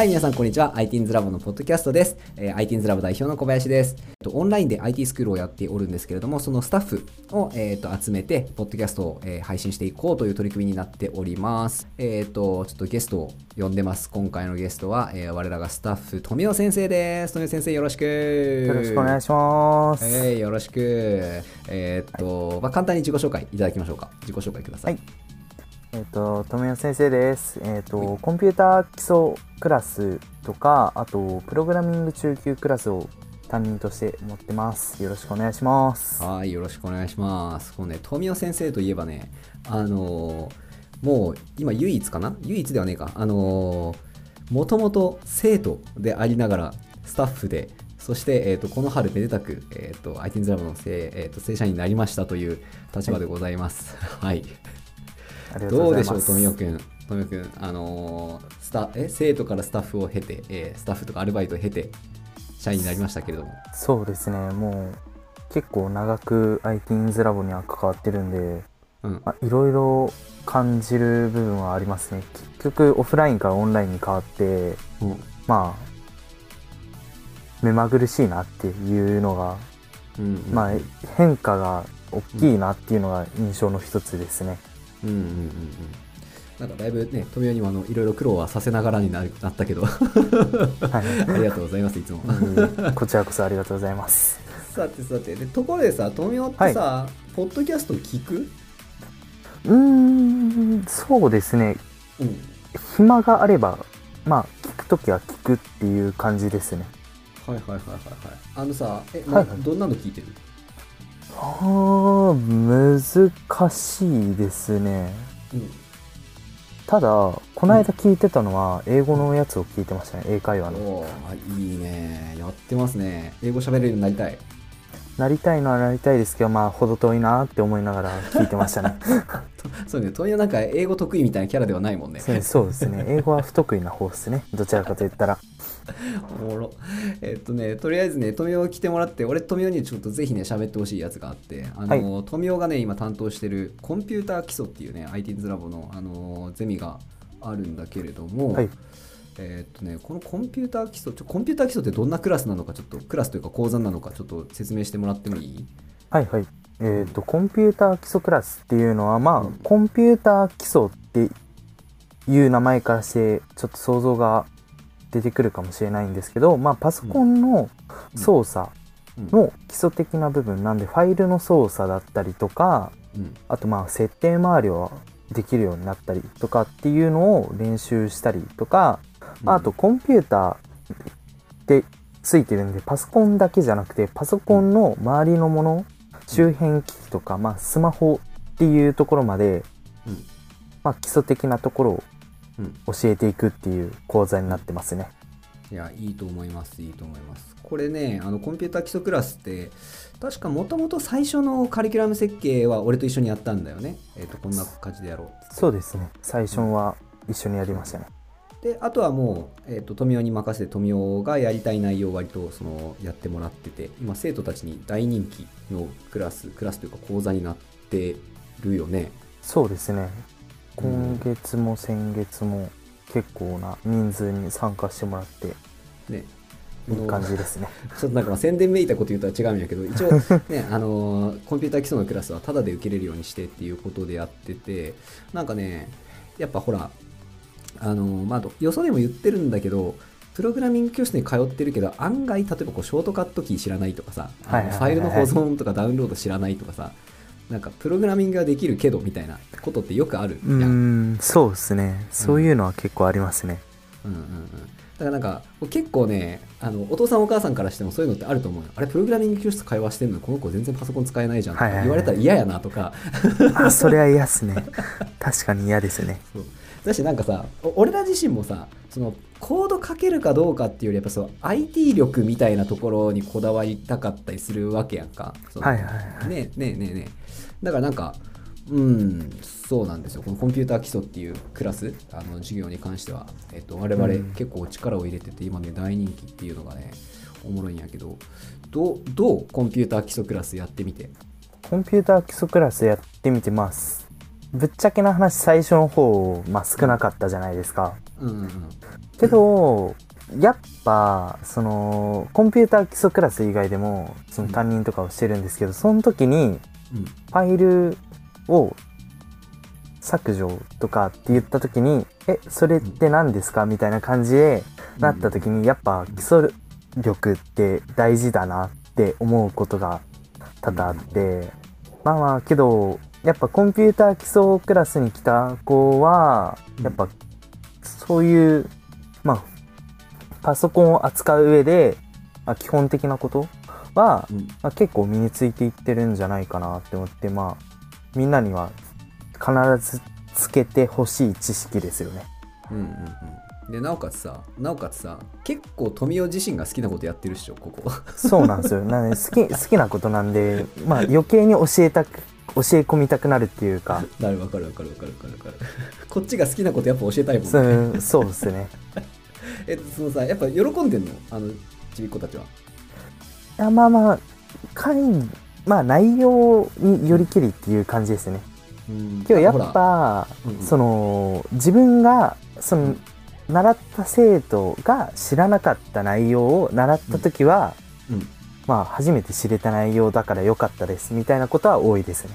はい、皆さん、こんにちは。ITINS ラボのポッドキャストです。えー、ITINS ラボ代表の小林です。オンラインで IT スクールをやっておるんですけれども、そのスタッフを、えー、と集めて、ポッドキャストを、えー配信していこうという取り組みになっております。えっ、と、ちょっとゲストを呼んでます。今回のゲストは、えー我らがスタッフ、富尾先生です。富尾先生、よろしく。よろしくお願いします。えーよろしく。えっ、と、まあ、簡単に自己紹介いただきましょうか。自己紹介ください。はいえっ、と、富谷先生です。えっ、と、コンピューター基礎クラスとか、あと、プログラミング中級クラスを担任として持ってます。よろしくお願いします。はい、よろしくお願いします。このね、富尾先生といえばね、あのーもう今唯一かな？唯一ではねえか。あのーもともと生徒でありながらスタッフで、そして、えー、とこの春めでたく、えー、と ITINS ラボの正,、えー、と正社員になりましたという立場でございます。はい。ありがとうございます。どうでしょう、富尾くん。富尾くん、あのースタえ？生徒からスタッフを経て、えースタッフとかアルバイトを経て、社員になりましたけれども。そうですね、もう、結構長く ITINS ラボには関わってるんで、うん。あいろいろ感じる部分はありますね。結局、オフラインからオンラインに変わって、うんまあ、目まぐるしいなっていうのがうんうんまあ、変化が大きいなっていうのが印象の一つですね。うんうんうんうん。なんかだいぶね、富谷にもあのいろいろ苦労はさせながらになったけど、あはいりがとうございます、いつも。うんこちらこそありがとうございます。さてさて、でところでさ、富谷ってさ、ポッドキャスト聞く？うーん、そうですね。うん。暇があれば、まあ、聞くときは聞くっていう感じですね。はいはいはいはいはい。あのさ、え、はいはいどんなの聞いてる？あー、難しいですね。うん。ただ、この間聞いてたのは、英語のやつを聞いてましたね。英会話の。いいね。やってますね。英語喋れるようになりたい。なりたいのはなりたいですけど、まあ、程遠いなって思いながら聞いてましたね。そうね、富谷なんか英語得意みたいなキャラではないもんね。そうですね。英語は不得意な方ですね。どちらかと言ったら。おもろ。えっとね、とりあえずね、富雄来てもらって、俺、富雄にちょっとぜひね、喋ってほしいやつがあって、あの、富雄がね、今担当してるコンピューター基礎っていうね、ITINS ラボの、あの、ゼミがあるんだけれども、はい。えっとね、このコンピューター基礎、ちょコンピューター基礎ってどんなクラスなのか、ちょっと、クラスというか講座なのか、ちょっと説明してもらってもいい？はいはい。えっ、と、コンピューター基礎クラスっていうのは、まあ、うんコンピューター基礎っていう名前からして、ちょっと想像が出てくるかもしれないんですけど、まあ、パソコンの操作の基礎的な部分なんで、ファイルの操作だったりとか、うん。あとまあ、設定周りをできるようになったりとかっていうのを練習したりとか、まああとコンピューターってついてるんでパソコンだけじゃなくてパソコンの周りのもの周辺機器とか、まあ、スマホっていうところまで、うんまあ、基礎的なところをうん教えていくっていう講座になってますね。いや、いいと思います、いいと思います。これね、あのコンピューター基礎クラスって、確かもともと最初のカリキュラム設計は俺と一緒にやったんだよね。えっ、と、こんな感じでやろう。そうですね最初は一緒にやりましたね。で、あとはもう、えっ、と、富雄に任せて富雄がやりたい内容を割とそのやってもらってて、今生徒たちに大人気のクラス、クラスというか講座になってるよね。そうですねうん今月も先月も結構な人数に参加してもらってね。いい感じですね。ちょっとなんかまあ宣伝めいたこと言うとは違うんやけど、一応 ね、あのーコンピューター基礎のクラスはタダで受けれるようにしてっていうことでやってて、なんかね、やっぱほら、あのーまあ、よそでも言ってるんだけど、プログラミング教室に通ってるけど、案外、例えばこうショートカットキー知らないとかさ、はいファイルの保存とかダウンロード知らないとかさ、なんかプログラミングができるけどみたいなことってよくあるうん。んそうですね。そういうのは結構ありますね、うんうんうん、だからなんか結構ねあのお父さんお母さんからしてもそういうのってあると思うよ。あれプログラミング教室会話してんのにこの子全然パソコン使えないじゃんとか言われたら嫌やなとか、あそれは嫌っすね。確かに嫌ですね。そうだしなんかさお俺ら自身もさそのコード書けるかどうかっていうよりやっぱそう IT 力みたいなところにこだわりたかったりするわけやんか。はいはいはい。ねえねえねえねえ。だからなんかうんそうなんですよ。このコンピューター基礎っていうクラスあの授業に関しては、えっと、我々うん。結構力を入れてて、今ね大人気っていうのがねおもろいんやけどどうどうコンピューター基礎クラスやってみて？コンピューター基礎クラスやってみてますぶっちゃけな話最初の方、まあ、少なかったじゃないですかうんうんうんけどやっぱそのコンピューター基礎クラス以外でもその担任とかをしてるんですけどその時にファイルを削除とかって言った時に「えそれって何ですか?」みたいな感じでなった時にやっぱ基礎力って大事だなって思うことが多々あってまあまあけどやっぱコンピューター基礎クラスに来た子はやっぱそういうまあパソコンを扱う上で、まあ、基本的なことは、うんまあ、結構身についていってるんじゃないかなって思ってまあみんなには必ずつけてほしい知識ですよね。うんうんうんでなおかつさなおかつさ結構富雄自身が好きなことやってるっしょここそうなんですよ。なので好き好きなことなんで、まあ余計に教えたく教え込みたくなるっていうか、なるわかるわかるわかるわかる。わかるこっちが好きなことやっぱ教えたいもんそねうそうですね。えそのさやっぱ喜んでんの？あのちびっ子たちは。いやまあまあ会まあ内容によりきりっていう感じですね。うん。今日やっぱ、うんうん。その自分がその習った生徒が知らなかった内容を習った時は、うんまあ初めて知れた内容だから良かったですみたいなことは多いですね。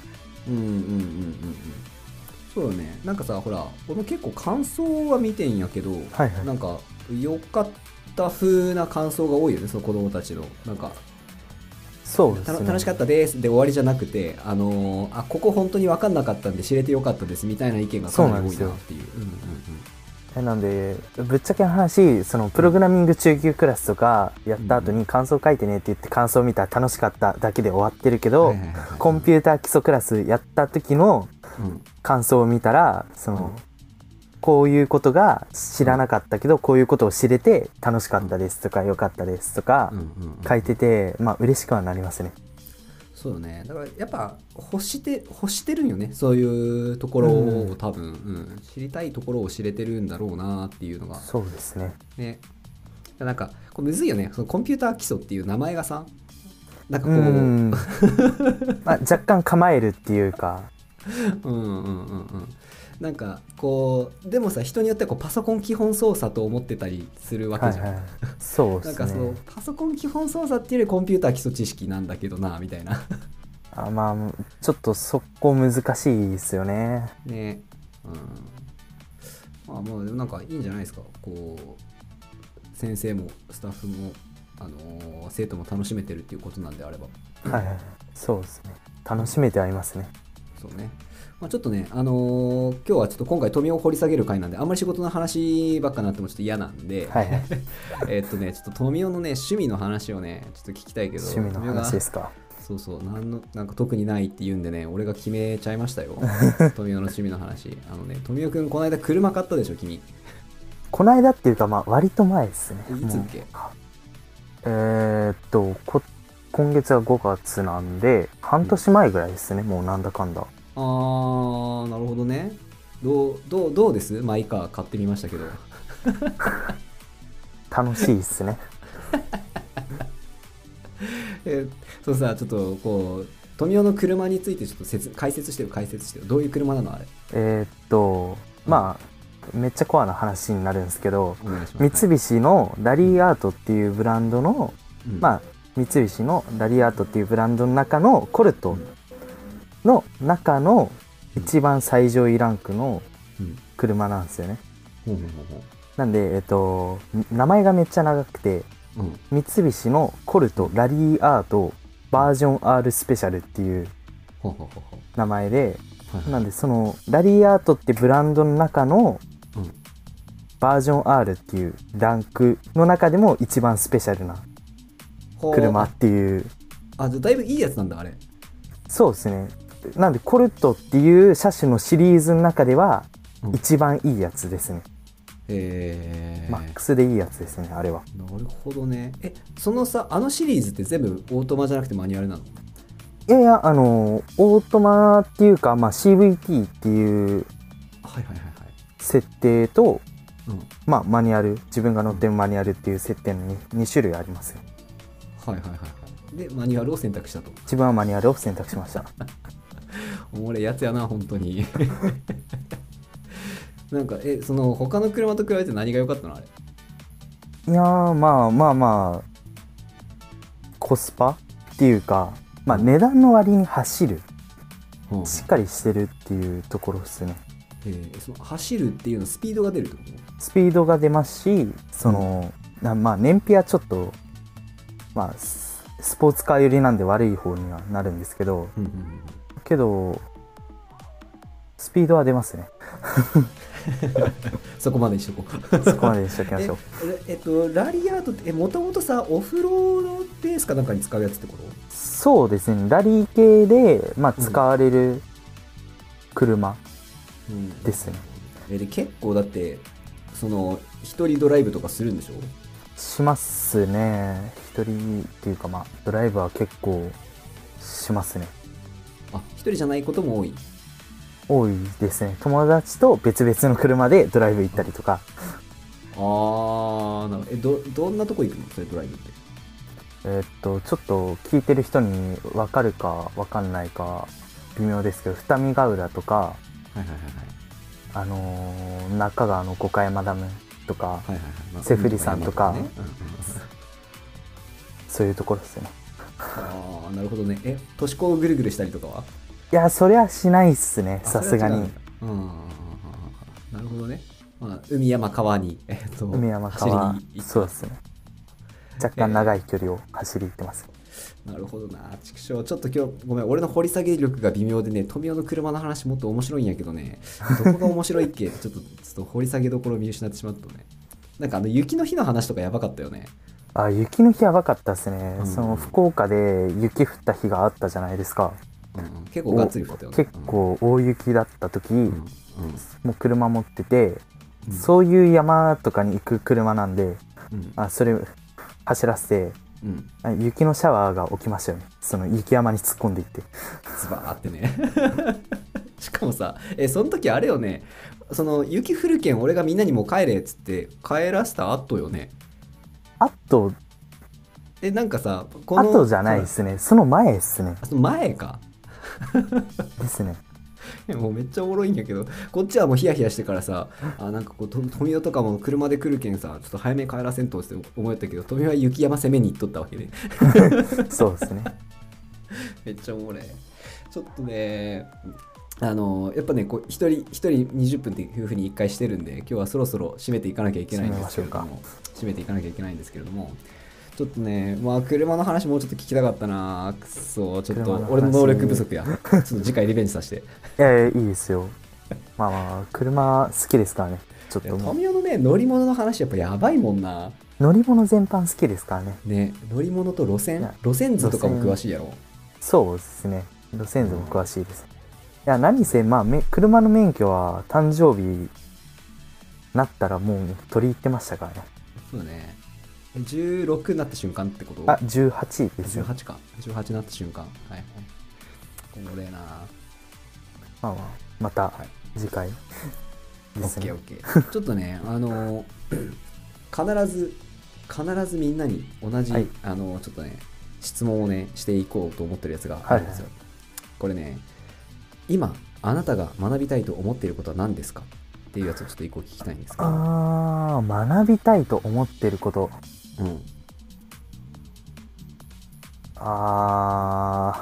うんうんうん。うんうんそうだね。なんかさほら俺も結構感想は見てんやけど、はいはい。なんか良かった風な感想が多いよねその子供たちの。なんかそうですね。た楽しかったですで終わりじゃなくてあのーあここ本当に分かんなかったんで知れてよかったですみたいな意見がかなり多いなっていうなんでぶっちゃけな話そのプログラミング中級クラスとかやった後に感想書いてねって言って感想見たら楽しかっただけで終わってるけうんど、コンピューター基礎クラスやった時のうん。感想を見たらその、うん。こういうことが知らなかったけどこういうことを知れて楽しかったですとか良かったですとか書いててまあ嬉しくはなりますね。そうだね。だからやっぱ欲して欲してるんよね。そういうところを多分、うん。知りたいところを知れてるんだろうなっていうのが。そうですね。ね。なんかこれむずいよね。そのコンピューター基礎っていう名前がさ。なんかう。こう、ん。まあ、若干構えるっていうか。うんうんうんうんなんかこうでもさ人によってはこうパソコン基本操作と思ってたりするわけじゃん、はいはいそうですなんかそのね。パソコン基本操作っていうよりコンピューター基礎知識なんだけどなみたいなあまあちょっとそこ難しいですよね。ねうんまあまあでもなんかいいんじゃないですかこう先生もスタッフもあのー生徒も楽しめてるっていうことなんであればはいはい。そうですね。楽しめてはいますね。そうね、まあ、ちょっとね、あのー今日はちょっと今回富を掘り下げる回なんであんまり仕事の話ばっかなってもちょっと嫌なんで、はいはい。えっとねちょっと富雄のね趣味の話をねちょっと聞きたいけど趣味の話ですか。そうそうなんのなんか特にないって言うんでね俺が決めちゃいましたよ 富雄の趣味の話あのね富雄くんこの間車買ったでしょ君こないだっていうかまあ割と前ですね。いつっけ？えーっとこ今月は5月なんで半年前ぐらいですね、もうなんだかんだあーなるほどね。どうどうどうです？マイカー買ってみましたけど。楽しいっすね。えそのさちょっとこう富雄の車についてちょっと説解説してよ解説してよ。どういう車なのあれ？えーっとまあめっちゃコアな話になるんですけど三菱のラリーアートっていうブランドの、うん。まあ三菱のラリーアートっていうブランドの中のコルトの中の一番最上位ランクのうん。車なんですよね。なんでえっと名前がめっちゃ長くて三菱のコルトラリーアートバージョン R スペシャルっていう名前でなんでそのラリーアートってブランドの中のうん。バージョン R っていうランクの中でも一番スペシャルな車っていう。あじゃあだいぶいいやつなんだあれ。そうですねなんでコルトっていう車種のシリーズの中ではうん。一番いいやつですね、えー、マックスでいいやつですねあれは。なるほどね。えそのさあのシリーズって全部オートマじゃなくてマニュアルなの？いやいやあのオートマっていうか、まあ、CVT っていうはいはいはいはい。設定と、うん。まあ、マニュアル自分が乗ってるマニュアルっていう設定の 2, 種類ありますよ。はいはいはいはい。でマニュアルを選択したと。自分はマニュアルを選択しました おもれえやつやな本当に。なんかえその他の車と比べて何が良かったのあれ？いやーまあまあまあコスパっていうか、まあ、値段の割に走る。うん。しっかりしてるっていうところですね。えーその走るっていうのはスピードが出るってこスピードが出ますしその、なまあ燃費はちょっとまあススポーツカー寄りなんで悪い方にはなるんですけどと、うんうんうんけどスピードは出ますね。そこまでにしとこう。そこまでにしておきましょう。ええっとラリアートってもともとさオフロードベースかなんかに使うやつってこと？そうですね。ラリー系で、まあ、使われる車うん。ですね、えで結構だってその一人ドライブとかするんでしょ？しますね。一人っていうかまあドライブは結構しますねあ一人じゃないことも多い。多いですね。友達と別々の車でドライブ行ったりとか。あーなえどどんなとこ行くの？それドライブって。えーっとちょっと聞いてる人に分かるか分かんないか微妙ですけど二見ヶ浦とかはいはいはいあのー中川の五箇山ダムとかはいはいはい。はい、まあセフリさんとかそういうところですねああなるほどね。え都市高をぐるぐるしたりとかは？いやそれはしないっすねあさすがに。うんなるほどね、まあ、海山川に、えっと海山川走りに行ってそうですね。若干長い距離を走り行ってます、なるほどな。畜生ちょっと今日ごめん俺の掘り下げ力が微妙でね富雄の車の話もっと面白いんやけどね。どこが面白いっけ？ちょっとちょっと掘り下げどころを見失ってしまったね。なんかあの雪の日の話とかやばかったよねあ雪の日やばかったですね、うん。その福岡で雪降った日があったじゃないですか。うん。うん結構がっつり降ったよね。結構大雪だった時、うん。うん。もう車持ってて、うん。そういう山とかに行く車なんでうん。あそれ走らせてうん。あ雪のシャワーが起きましたよね。その雪山に突っ込んでいって。ズバーってね。しかもさえその時あれよね。その雪降るけん俺がみんなにもう帰れっつって帰らせた後よねあとえなんかさこあとじゃないですね。その前ですね。あその前か。ですね。もうめっちゃおもろいんやけどこっちはもうヒヤヒヤしてからさあなんかこうと富代とかも車で来るけんさちょっと早めに帰らせんとって思ったけど富代は雪山攻めに行っとったわけで。そうですね。めっちゃおもろい。ちょっとねあのやっぱねこう一人一人20分っていうふうに1回してるんで今日はそろそろ締めていかなきゃいけないんですけれど締も締めていかなきゃいけないんですけれども。ちょっとねまあ車の話もうちょっと聞きたかったな。くそちょっと俺の能力不足や。ちょっと次回リベンジさせて。いやいやいいですよ。まあまあ車好きですからね。ちょっと富代のね乗り物の話やっぱやばいもんな。乗り物全般好きですからね。ね乗り物と路線？路線図とかも詳しいやろ。そうですね。路線図も詳しいです。いや何せまあめ車の免許は誕生日なったらもう取り入ってましたからね。そうだね16になった瞬間ってこと？あ18ですよ。18か。18になった瞬間。はい。はいこれな。まあまあまたはい。次回。オですね。ッケーオッケー。ちょっとねあの必ず必ずみんなに同じ、はい。あのちょっとね質問をねしていこうと思ってるやつがあるんですよ、はこれね今あなたが学びたいと思っていることは何ですか？っていうやつをちょっと一個聞きたいんですけど。あー学びたいと思ってること。うん。あ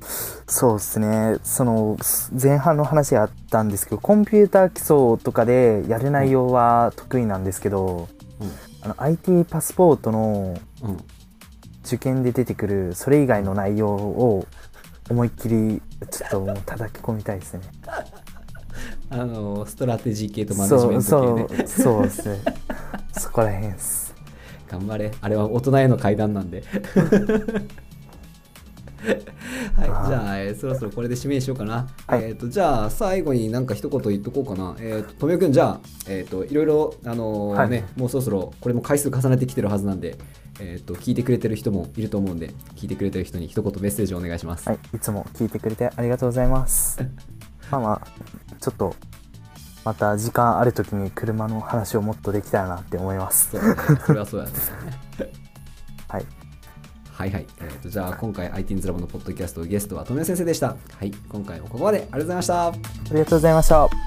ーそうですね。その前半の話があったんですけどコンピューター基礎とかでやる内容は得意なんですけど、あの IT パスポートのうんうん。受験で出てくるそれ以外の内容を思いっきりちょっともう叩き込みたいですね。あのストラテジー系とマネジメント系ね。そう そうですね。そこら辺です。頑張れ。あれは大人への階段なんで。はいじゃあ、えーそろそろこれで締めにしようかな、はい。えっ、とじゃあ最後になんか一言言っとこうかな。えっ、と富くんじゃあえっ、といろいろあのーはい。ねもうそろそろこれも回数重ねてきてるはずなんでえっ、と聞いてくれてる人もいると思うんで聞いてくれてる人に一言メッセージをお願いします、はい、いつも聞いてくれてありがとうございます。まあまあ、ちょっと、また時間ある時に車の話をもっとできたらなって思います。そうだねそれはそうだねはい。はいはい、えー、とじゃあ今回 IT ズラボのポッドキャストゲストは富谷先生でしたはい今回もここまでありがとうございましたありがとうございました。